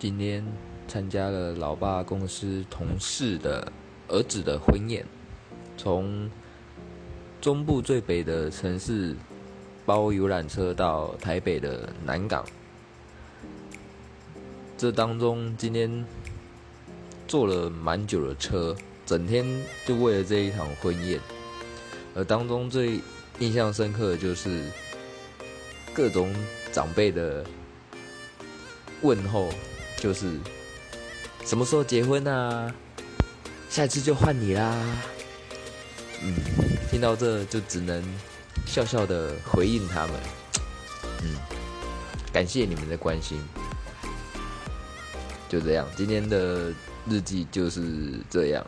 今天参加了老爸公司同事的儿子的婚宴，从中部最北的城市包游览车到台北的南港，这当中今天坐了蛮久的车，整天就为了这一场婚宴，而当中最印象深刻的就是各种长辈的问候。就是什么时候结婚啊？下一次就换你啦。嗯，听到这就只能笑笑的回应他们。嗯，感谢你们的关心。就这样，今天的日记就是这样。